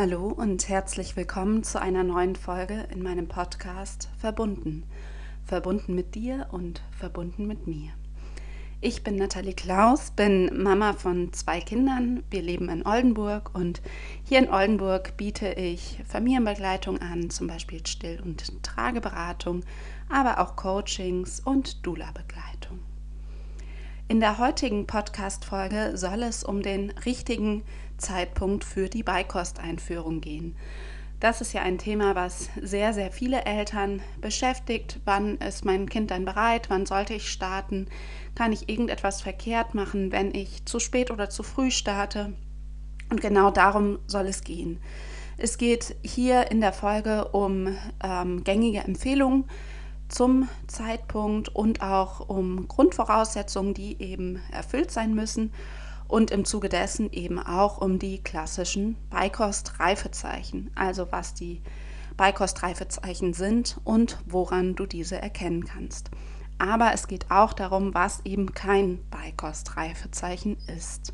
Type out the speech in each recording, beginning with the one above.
Hallo und herzlich willkommen zu einer neuen Folge in meinem Podcast Verbunden. Verbunden mit dir und verbunden mit mir. Ich bin Nathalie Klaus, bin Mama von zwei Kindern. Wir leben in Oldenburg und hier in Oldenburg biete ich Familienbegleitung an, zum Beispiel Still- und Trageberatung, aber auch Coachings und Dula-Begleitung. In der heutigen Podcast-Folge soll es um den richtigen Zeitpunkt für die Beikosteinführung gehen. Das ist ja ein Thema, was sehr, sehr viele Eltern beschäftigt. Wann ist mein Kind dann bereit? Wann sollte ich starten? Kann ich irgendetwas verkehrt machen, wenn ich zu spät oder zu früh starte? Und genau darum soll es gehen. Es geht hier in der Folge um ähm, gängige Empfehlungen zum Zeitpunkt und auch um Grundvoraussetzungen, die eben erfüllt sein müssen und im Zuge dessen eben auch um die klassischen Beikost-Reifezeichen, also was die Beikost-Reifezeichen sind und woran du diese erkennen kannst. Aber es geht auch darum, was eben kein Beikost-Reifezeichen ist.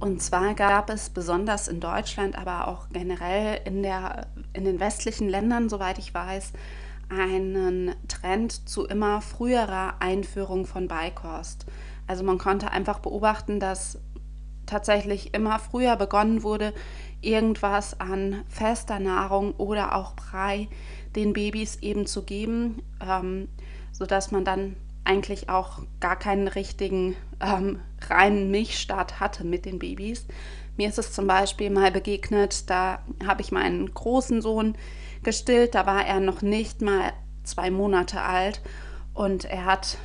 Und zwar gab es besonders in Deutschland, aber auch generell in, der, in den westlichen Ländern, soweit ich weiß, einen Trend zu immer früherer Einführung von Beikost. Also man konnte einfach beobachten, dass tatsächlich immer früher begonnen wurde, irgendwas an fester Nahrung oder auch Brei den Babys eben zu geben, ähm, sodass man dann eigentlich auch gar keinen richtigen ähm, reinen Milchstart hatte mit den Babys. Mir ist es zum Beispiel mal begegnet, da habe ich meinen großen Sohn gestillt. Da war er noch nicht mal zwei Monate alt und er hat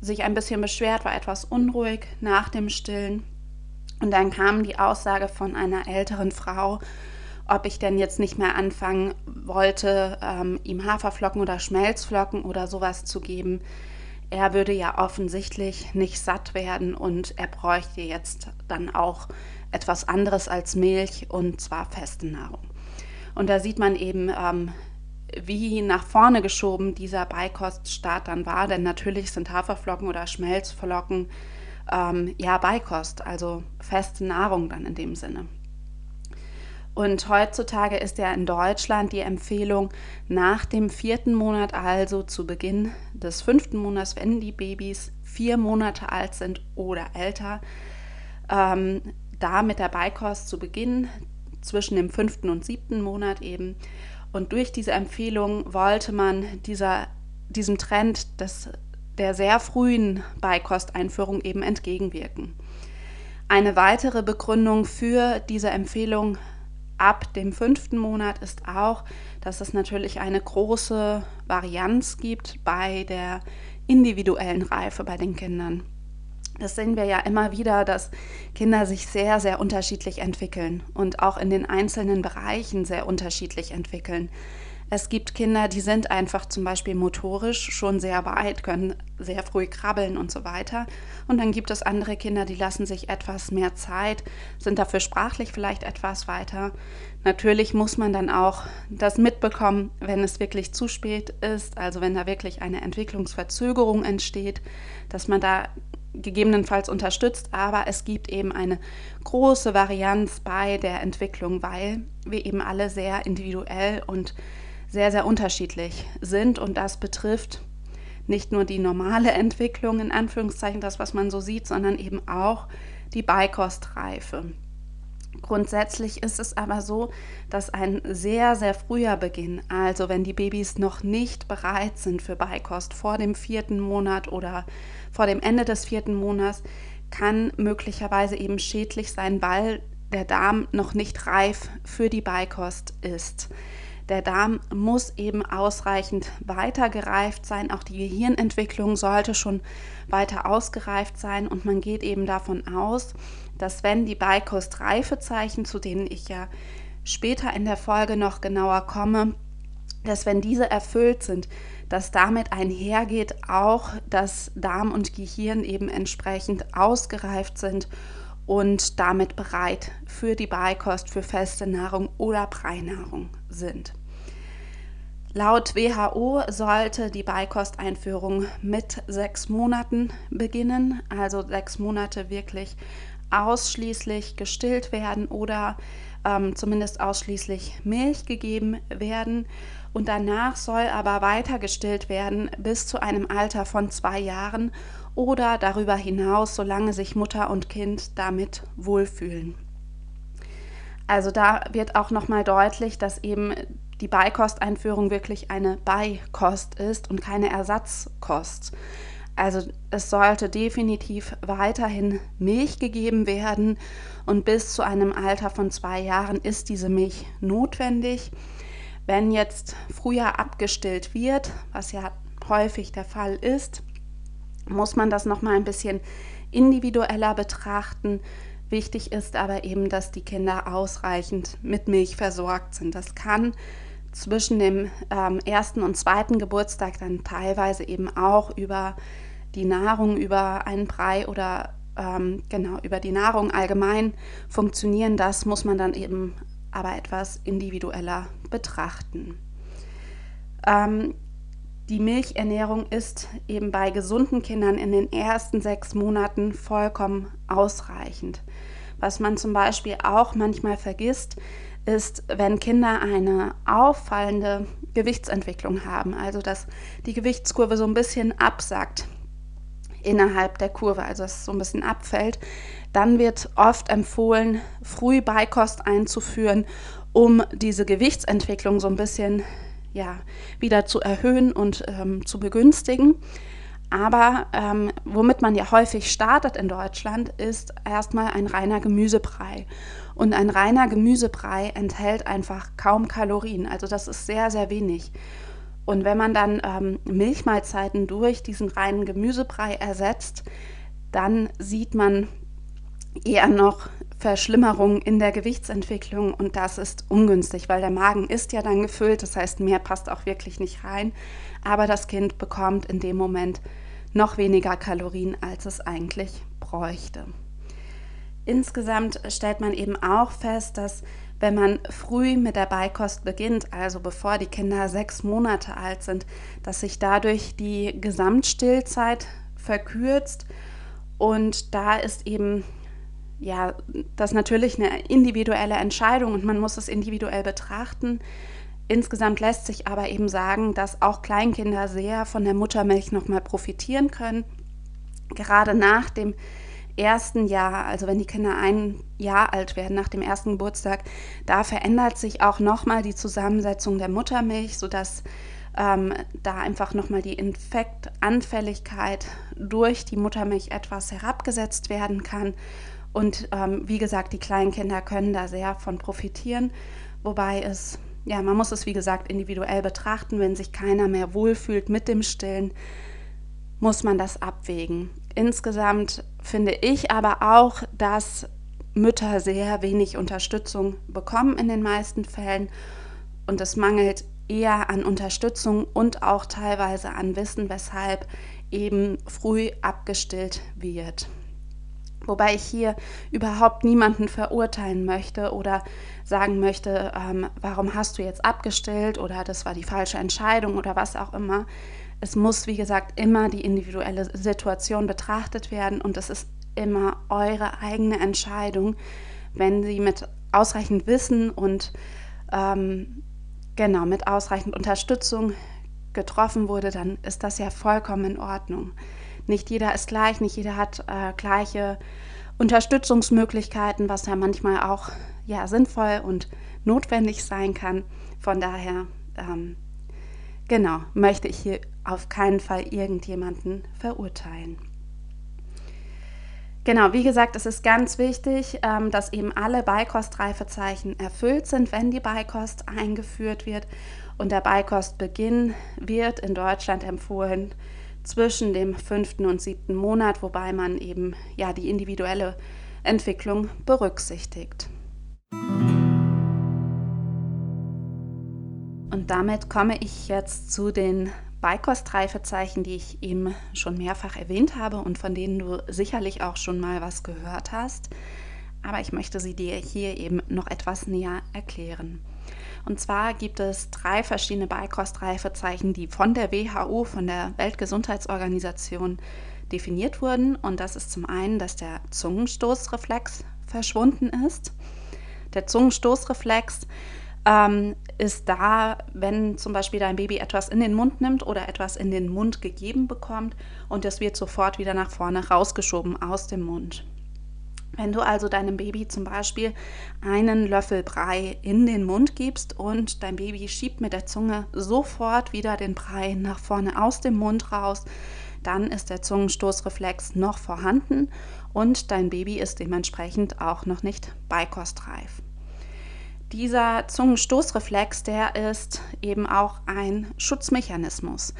sich ein bisschen beschwert, war etwas unruhig nach dem Stillen. Und dann kam die Aussage von einer älteren Frau, ob ich denn jetzt nicht mehr anfangen wollte, ähm, ihm Haferflocken oder Schmelzflocken oder sowas zu geben. Er würde ja offensichtlich nicht satt werden und er bräuchte jetzt dann auch etwas anderes als Milch und zwar feste Nahrung. Und da sieht man eben, ähm, wie nach vorne geschoben dieser Beikoststart dann war, denn natürlich sind Haferflocken oder Schmelzflocken ähm, ja Beikost, also feste Nahrung dann in dem Sinne. Und heutzutage ist ja in Deutschland die Empfehlung, nach dem vierten Monat, also zu Beginn des fünften Monats, wenn die Babys vier Monate alt sind oder älter, ähm, da mit der Beikost zu beginnen, zwischen dem fünften und siebten Monat eben. Und durch diese Empfehlung wollte man dieser, diesem Trend des, der sehr frühen Beikosteinführung eben entgegenwirken. Eine weitere Begründung für diese Empfehlung ab dem fünften Monat ist auch, dass es natürlich eine große Varianz gibt bei der individuellen Reife bei den Kindern. Das sehen wir ja immer wieder, dass Kinder sich sehr, sehr unterschiedlich entwickeln und auch in den einzelnen Bereichen sehr unterschiedlich entwickeln. Es gibt Kinder, die sind einfach zum Beispiel motorisch schon sehr weit, können sehr früh krabbeln und so weiter. Und dann gibt es andere Kinder, die lassen sich etwas mehr Zeit, sind dafür sprachlich vielleicht etwas weiter. Natürlich muss man dann auch das mitbekommen, wenn es wirklich zu spät ist, also wenn da wirklich eine Entwicklungsverzögerung entsteht, dass man da gegebenenfalls unterstützt, aber es gibt eben eine große Varianz bei der Entwicklung, weil wir eben alle sehr individuell und sehr, sehr unterschiedlich sind und das betrifft nicht nur die normale Entwicklung, in Anführungszeichen, das, was man so sieht, sondern eben auch die Beikostreife. Grundsätzlich ist es aber so, dass ein sehr, sehr früher Beginn, also wenn die Babys noch nicht bereit sind für Beikost vor dem vierten Monat oder vor dem Ende des vierten Monats, kann möglicherweise eben schädlich sein, weil der Darm noch nicht reif für die Beikost ist. Der Darm muss eben ausreichend weiter gereift sein. Auch die Gehirnentwicklung sollte schon weiter ausgereift sein. Und man geht eben davon aus, dass wenn die Beikost-Reifezeichen, zu denen ich ja später in der Folge noch genauer komme, dass wenn diese erfüllt sind, dass damit einhergeht auch, dass Darm und Gehirn eben entsprechend ausgereift sind und damit bereit für die Beikost, für feste Nahrung oder Breinahrung sind. Laut WHO sollte die Beikosteinführung mit sechs Monaten beginnen, also sechs Monate wirklich ausschließlich gestillt werden oder ähm, zumindest ausschließlich Milch gegeben werden. Und danach soll aber weiter gestillt werden bis zu einem Alter von zwei Jahren oder darüber hinaus, solange sich Mutter und Kind damit wohlfühlen. Also da wird auch nochmal deutlich, dass eben die Beikosteinführung wirklich eine Beikost ist und keine Ersatzkost. Also es sollte definitiv weiterhin Milch gegeben werden und bis zu einem Alter von zwei Jahren ist diese Milch notwendig. Wenn jetzt früher abgestillt wird, was ja häufig der Fall ist, muss man das noch mal ein bisschen individueller betrachten. Wichtig ist aber eben, dass die Kinder ausreichend mit Milch versorgt sind. Das kann zwischen dem ähm, ersten und zweiten Geburtstag dann teilweise eben auch über die Nahrung, über einen Brei oder ähm, genau über die Nahrung allgemein funktionieren. Das muss man dann eben aber etwas individueller betrachten. Ähm, die Milchernährung ist eben bei gesunden Kindern in den ersten sechs Monaten vollkommen ausreichend. Was man zum Beispiel auch manchmal vergisst, ist, wenn Kinder eine auffallende Gewichtsentwicklung haben, also dass die Gewichtskurve so ein bisschen absackt innerhalb der Kurve, also dass es so ein bisschen abfällt, dann wird oft empfohlen, früh Beikost einzuführen, um diese Gewichtsentwicklung so ein bisschen ja, wieder zu erhöhen und ähm, zu begünstigen. Aber ähm, womit man ja häufig startet in Deutschland, ist erstmal ein reiner Gemüsebrei. Und ein reiner Gemüsebrei enthält einfach kaum Kalorien. Also das ist sehr, sehr wenig. Und wenn man dann ähm, Milchmahlzeiten durch diesen reinen Gemüsebrei ersetzt, dann sieht man eher noch Verschlimmerungen in der Gewichtsentwicklung und das ist ungünstig, weil der Magen ist ja dann gefüllt, das heißt, mehr passt auch wirklich nicht rein, aber das Kind bekommt in dem Moment noch weniger Kalorien, als es eigentlich bräuchte. Insgesamt stellt man eben auch fest, dass wenn man früh mit der Beikost beginnt, also bevor die Kinder sechs Monate alt sind, dass sich dadurch die Gesamtstillzeit verkürzt und da ist eben ja, das natürlich eine individuelle Entscheidung und man muss es individuell betrachten. Insgesamt lässt sich aber eben sagen, dass auch Kleinkinder sehr von der Muttermilch nochmal profitieren können. Gerade nach dem ersten Jahr, also wenn die Kinder ein Jahr alt werden, nach dem ersten Geburtstag, da verändert sich auch nochmal die Zusammensetzung der Muttermilch, sodass ähm, da einfach nochmal die Infektanfälligkeit durch die Muttermilch etwas herabgesetzt werden kann und ähm, wie gesagt, die kleinen Kinder können da sehr von profitieren, wobei es, ja, man muss es wie gesagt individuell betrachten. Wenn sich keiner mehr wohlfühlt mit dem Stillen, muss man das abwägen. Insgesamt finde ich aber auch, dass Mütter sehr wenig Unterstützung bekommen in den meisten Fällen und es mangelt eher an Unterstützung und auch teilweise an Wissen, weshalb eben früh abgestillt wird. Wobei ich hier überhaupt niemanden verurteilen möchte oder sagen möchte, ähm, warum hast du jetzt abgestellt oder das war die falsche Entscheidung oder was auch immer. Es muss, wie gesagt, immer die individuelle Situation betrachtet werden und es ist immer eure eigene Entscheidung, wenn sie mit ausreichend Wissen und ähm, genau mit ausreichend Unterstützung getroffen wurde, dann ist das ja vollkommen in Ordnung. Nicht jeder ist gleich, nicht jeder hat äh, gleiche Unterstützungsmöglichkeiten, was ja manchmal auch ja, sinnvoll und notwendig sein kann. Von daher, ähm, genau, möchte ich hier auf keinen Fall irgendjemanden verurteilen. Genau, wie gesagt, es ist ganz wichtig, ähm, dass eben alle Beikostreifezeichen erfüllt sind, wenn die Beikost eingeführt wird. Und der Beikostbeginn wird in Deutschland empfohlen zwischen dem fünften und siebten Monat, wobei man eben ja die individuelle Entwicklung berücksichtigt. Und damit komme ich jetzt zu den Beikostreifezeichen, die ich eben schon mehrfach erwähnt habe und von denen du sicherlich auch schon mal was gehört hast. Aber ich möchte sie dir hier eben noch etwas näher erklären. Und zwar gibt es drei verschiedene Beikostreifezeichen, die von der WHO, von der Weltgesundheitsorganisation, definiert wurden. Und das ist zum einen, dass der Zungenstoßreflex verschwunden ist. Der Zungenstoßreflex ähm, ist da, wenn zum Beispiel dein Baby etwas in den Mund nimmt oder etwas in den Mund gegeben bekommt und es wird sofort wieder nach vorne rausgeschoben aus dem Mund. Wenn du also deinem Baby zum Beispiel einen Löffel Brei in den Mund gibst und dein Baby schiebt mit der Zunge sofort wieder den Brei nach vorne aus dem Mund raus, dann ist der Zungenstoßreflex noch vorhanden und dein Baby ist dementsprechend auch noch nicht beikostreif. Dieser Zungenstoßreflex, der ist eben auch ein Schutzmechanismus.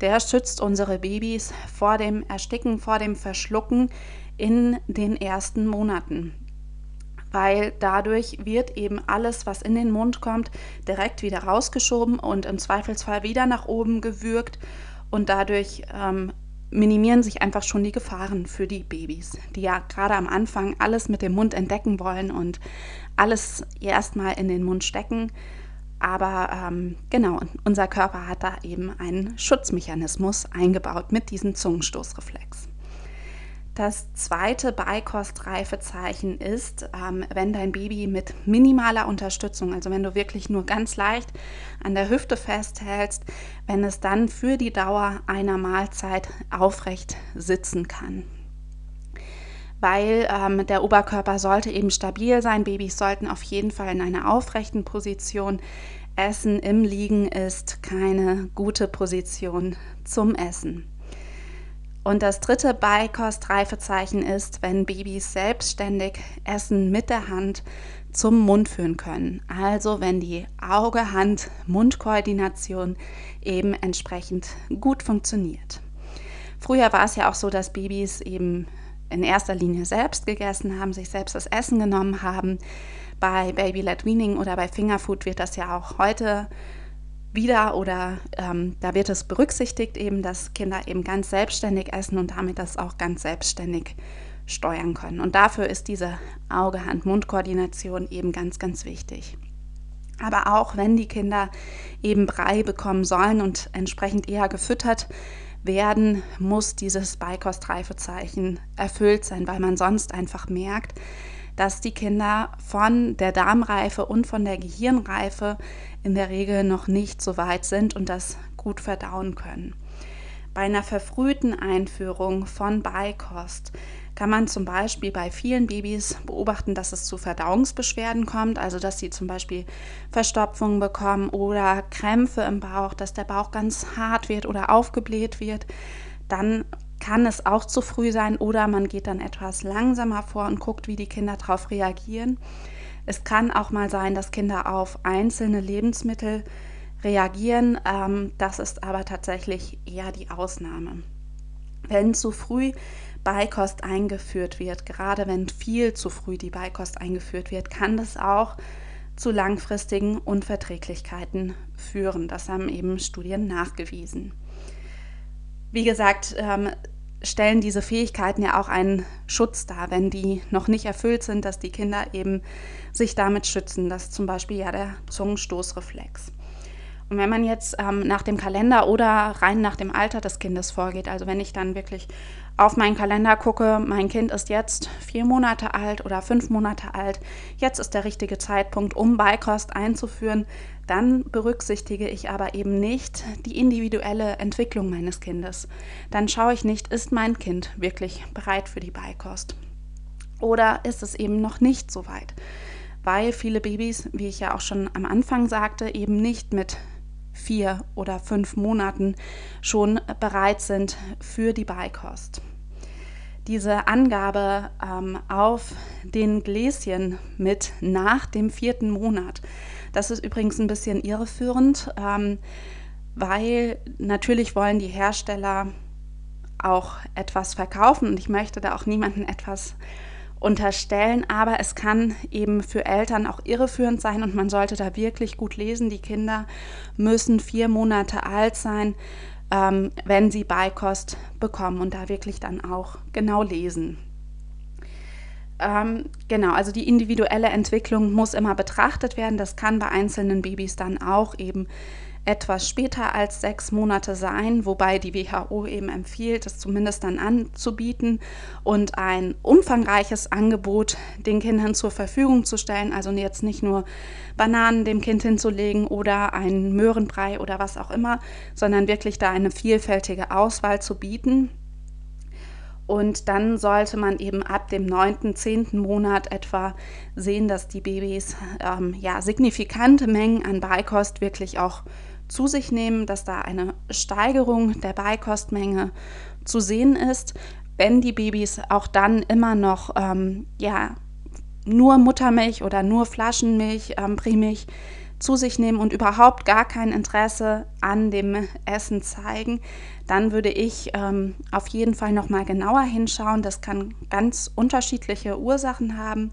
Der schützt unsere Babys vor dem Ersticken, vor dem Verschlucken in den ersten Monaten. Weil dadurch wird eben alles, was in den Mund kommt, direkt wieder rausgeschoben und im Zweifelsfall wieder nach oben gewürgt. Und dadurch ähm, minimieren sich einfach schon die Gefahren für die Babys, die ja gerade am Anfang alles mit dem Mund entdecken wollen und alles erstmal in den Mund stecken. Aber ähm, genau, unser Körper hat da eben einen Schutzmechanismus eingebaut mit diesem Zungenstoßreflex. Das zweite Beikostreifezeichen ist, ähm, wenn dein Baby mit minimaler Unterstützung, also wenn du wirklich nur ganz leicht an der Hüfte festhältst, wenn es dann für die Dauer einer Mahlzeit aufrecht sitzen kann. Weil ähm, der Oberkörper sollte eben stabil sein. Babys sollten auf jeden Fall in einer aufrechten Position essen. Im Liegen ist keine gute Position zum Essen. Und das dritte Beikostreifezeichen ist, wenn Babys selbstständig Essen mit der Hand zum Mund führen können. Also wenn die Auge-Hand-Mund-Koordination eben entsprechend gut funktioniert. Früher war es ja auch so, dass Babys eben in erster Linie selbst gegessen haben, sich selbst das Essen genommen haben. Bei Baby-led Weaning oder bei Fingerfood wird das ja auch heute wieder oder ähm, da wird es berücksichtigt eben, dass Kinder eben ganz selbstständig essen und damit das auch ganz selbstständig steuern können. Und dafür ist diese Auge-Hand-Mund-Koordination eben ganz, ganz wichtig. Aber auch wenn die Kinder eben Brei bekommen sollen und entsprechend eher gefüttert werden, muss dieses Beikostreifezeichen erfüllt sein, weil man sonst einfach merkt, dass die Kinder von der Darmreife und von der Gehirnreife in der Regel noch nicht so weit sind und das gut verdauen können. Bei einer verfrühten Einführung von Beikost kann man zum Beispiel bei vielen Babys beobachten, dass es zu Verdauungsbeschwerden kommt, also dass sie zum Beispiel Verstopfungen bekommen oder Krämpfe im Bauch, dass der Bauch ganz hart wird oder aufgebläht wird. Dann kann es auch zu früh sein oder man geht dann etwas langsamer vor und guckt, wie die Kinder darauf reagieren. Es kann auch mal sein, dass Kinder auf einzelne Lebensmittel reagieren. Ähm, das ist aber tatsächlich eher die Ausnahme. Wenn zu früh Beikost eingeführt wird, gerade wenn viel zu früh die Beikost eingeführt wird, kann das auch zu langfristigen Unverträglichkeiten führen. Das haben eben Studien nachgewiesen. Wie gesagt, ähm, stellen diese Fähigkeiten ja auch einen Schutz dar, wenn die noch nicht erfüllt sind, dass die Kinder eben sich damit schützen. Das ist zum Beispiel ja der Zungenstoßreflex. Und wenn man jetzt ähm, nach dem Kalender oder rein nach dem Alter des Kindes vorgeht, also wenn ich dann wirklich auf meinen Kalender gucke, mein Kind ist jetzt vier Monate alt oder fünf Monate alt, jetzt ist der richtige Zeitpunkt, um Beikost einzuführen, dann berücksichtige ich aber eben nicht die individuelle Entwicklung meines Kindes. Dann schaue ich nicht, ist mein Kind wirklich bereit für die Beikost oder ist es eben noch nicht so weit weil viele Babys, wie ich ja auch schon am Anfang sagte, eben nicht mit vier oder fünf Monaten schon bereit sind für die Beikost. Diese Angabe ähm, auf den Gläschen mit nach dem vierten Monat, das ist übrigens ein bisschen irreführend, ähm, weil natürlich wollen die Hersteller auch etwas verkaufen und ich möchte da auch niemanden etwas unterstellen, aber es kann eben für Eltern auch irreführend sein und man sollte da wirklich gut lesen. Die Kinder müssen vier Monate alt sein, ähm, wenn sie Beikost bekommen und da wirklich dann auch genau lesen. Ähm, genau, also die individuelle Entwicklung muss immer betrachtet werden. Das kann bei einzelnen Babys dann auch eben etwas später als sechs Monate sein, wobei die WHO eben empfiehlt, es zumindest dann anzubieten und ein umfangreiches Angebot den Kindern zur Verfügung zu stellen. Also jetzt nicht nur Bananen dem Kind hinzulegen oder einen Möhrenbrei oder was auch immer, sondern wirklich da eine vielfältige Auswahl zu bieten. Und dann sollte man eben ab dem neunten, zehnten Monat etwa sehen, dass die Babys ähm, ja, signifikante Mengen an Beikost wirklich auch zu sich nehmen, dass da eine Steigerung der Beikostmenge zu sehen ist. Wenn die Babys auch dann immer noch ähm, ja, nur Muttermilch oder nur Flaschenmilch, ähm, Primilch zu sich nehmen und überhaupt gar kein Interesse an dem Essen zeigen, dann würde ich ähm, auf jeden Fall noch mal genauer hinschauen. Das kann ganz unterschiedliche Ursachen haben.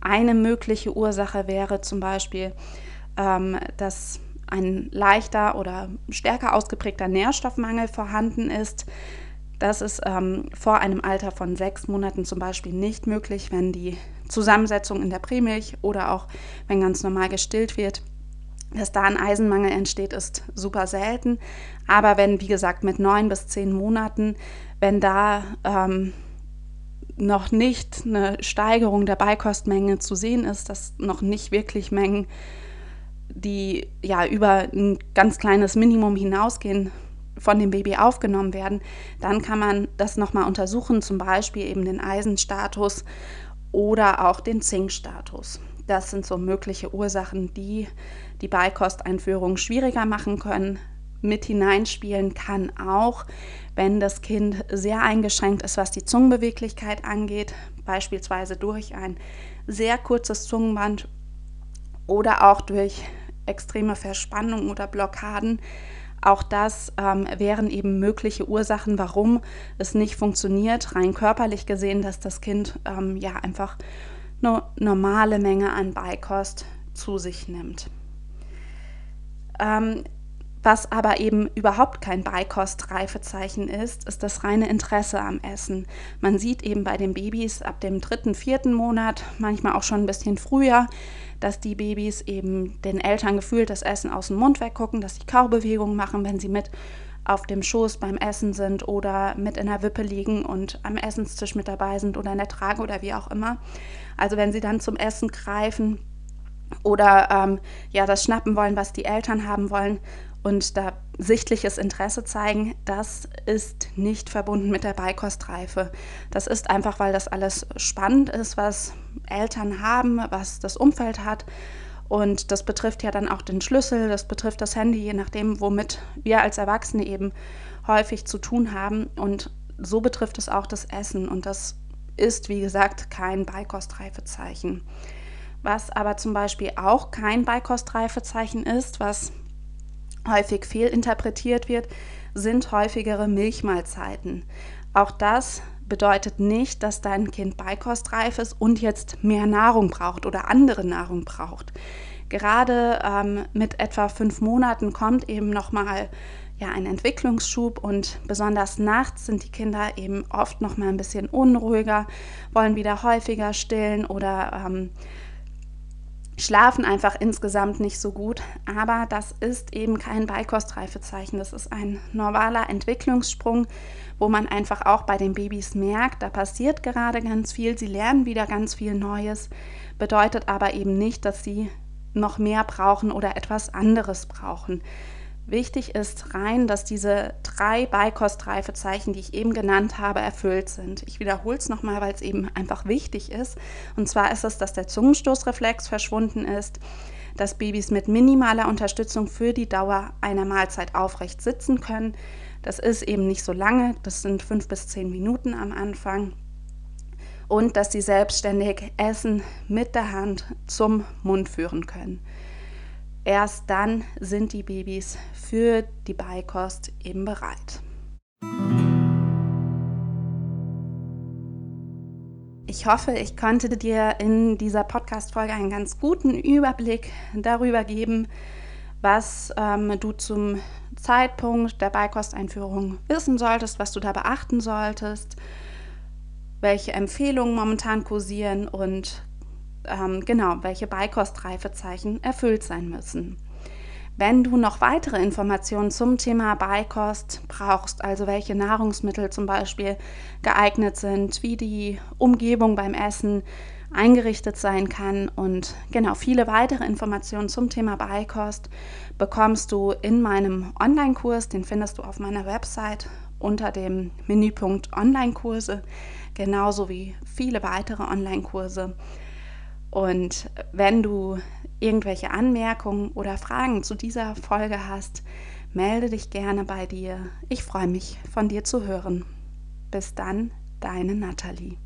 Eine mögliche Ursache wäre zum Beispiel, ähm, dass ein leichter oder stärker ausgeprägter Nährstoffmangel vorhanden ist. Das ist ähm, vor einem Alter von sechs Monaten zum Beispiel nicht möglich, wenn die Zusammensetzung in der Prämilch oder auch wenn ganz normal gestillt wird. Dass da ein Eisenmangel entsteht, ist super selten. Aber wenn, wie gesagt, mit neun bis zehn Monaten, wenn da ähm, noch nicht eine Steigerung der Beikostmenge zu sehen ist, dass noch nicht wirklich Mengen die ja über ein ganz kleines Minimum hinausgehen, von dem Baby aufgenommen werden, dann kann man das nochmal untersuchen, zum Beispiel eben den Eisenstatus oder auch den Zinkstatus. Das sind so mögliche Ursachen, die die Beikosteinführung schwieriger machen können. Mit hineinspielen kann auch, wenn das Kind sehr eingeschränkt ist, was die Zungenbeweglichkeit angeht, beispielsweise durch ein sehr kurzes Zungenband oder auch durch extreme Verspannung oder Blockaden. Auch das ähm, wären eben mögliche Ursachen, warum es nicht funktioniert, rein körperlich gesehen, dass das Kind ähm, ja einfach eine normale Menge an Beikost zu sich nimmt. Ähm, was aber eben überhaupt kein Beikostreifezeichen ist, ist das reine Interesse am Essen. Man sieht eben bei den Babys ab dem dritten, vierten Monat, manchmal auch schon ein bisschen früher, dass die Babys eben den Eltern gefühlt das Essen aus dem Mund weggucken, dass sie Kaubewegungen machen, wenn sie mit auf dem Schoß beim Essen sind oder mit in der Wippe liegen und am Essenstisch mit dabei sind oder in der Trage oder wie auch immer. Also wenn sie dann zum Essen greifen oder ähm, ja das schnappen wollen, was die Eltern haben wollen, und da sichtliches Interesse zeigen, das ist nicht verbunden mit der Beikostreife. Das ist einfach, weil das alles spannend ist, was Eltern haben, was das Umfeld hat. Und das betrifft ja dann auch den Schlüssel, das betrifft das Handy, je nachdem, womit wir als Erwachsene eben häufig zu tun haben. Und so betrifft es auch das Essen. Und das ist, wie gesagt, kein Beikostreifezeichen. Was aber zum Beispiel auch kein Beikostreifezeichen ist, was häufig fehlinterpretiert wird, sind häufigere Milchmahlzeiten. Auch das bedeutet nicht, dass dein Kind beikostreif ist und jetzt mehr Nahrung braucht oder andere Nahrung braucht. Gerade ähm, mit etwa fünf Monaten kommt eben nochmal ja, ein Entwicklungsschub und besonders nachts sind die Kinder eben oft noch mal ein bisschen unruhiger, wollen wieder häufiger stillen oder ähm, schlafen einfach insgesamt nicht so gut. Aber das ist eben kein Beikostreifezeichen. Das ist ein normaler Entwicklungssprung, wo man einfach auch bei den Babys merkt, da passiert gerade ganz viel. Sie lernen wieder ganz viel Neues. Bedeutet aber eben nicht, dass sie noch mehr brauchen oder etwas anderes brauchen. Wichtig ist rein, dass diese drei Beikostreifezeichen, die ich eben genannt habe, erfüllt sind. Ich wiederhole es nochmal, weil es eben einfach wichtig ist. Und zwar ist es, dass der Zungenstoßreflex verschwunden ist, dass Babys mit minimaler Unterstützung für die Dauer einer Mahlzeit aufrecht sitzen können. Das ist eben nicht so lange, das sind fünf bis zehn Minuten am Anfang. Und dass sie selbstständig Essen mit der Hand zum Mund führen können. Erst dann sind die Babys für die Beikost eben bereit. Ich hoffe, ich konnte dir in dieser Podcast-Folge einen ganz guten Überblick darüber geben, was ähm, du zum Zeitpunkt der Beikosteinführung wissen solltest, was du da beachten solltest. welche Empfehlungen momentan kursieren und ähm, genau, welche Beikostreifezeichen erfüllt sein müssen. Wenn du noch weitere Informationen zum Thema Beikost brauchst, also welche Nahrungsmittel zum Beispiel geeignet sind, wie die Umgebung beim Essen eingerichtet sein kann und genau viele weitere Informationen zum Thema Beikost bekommst du in meinem Online-Kurs, den findest du auf meiner Website unter dem Menüpunkt Online-Kurse, genauso wie viele weitere Online-Kurse. Und wenn du irgendwelche Anmerkungen oder Fragen zu dieser Folge hast, melde dich gerne bei dir. Ich freue mich, von dir zu hören. Bis dann, deine Nathalie.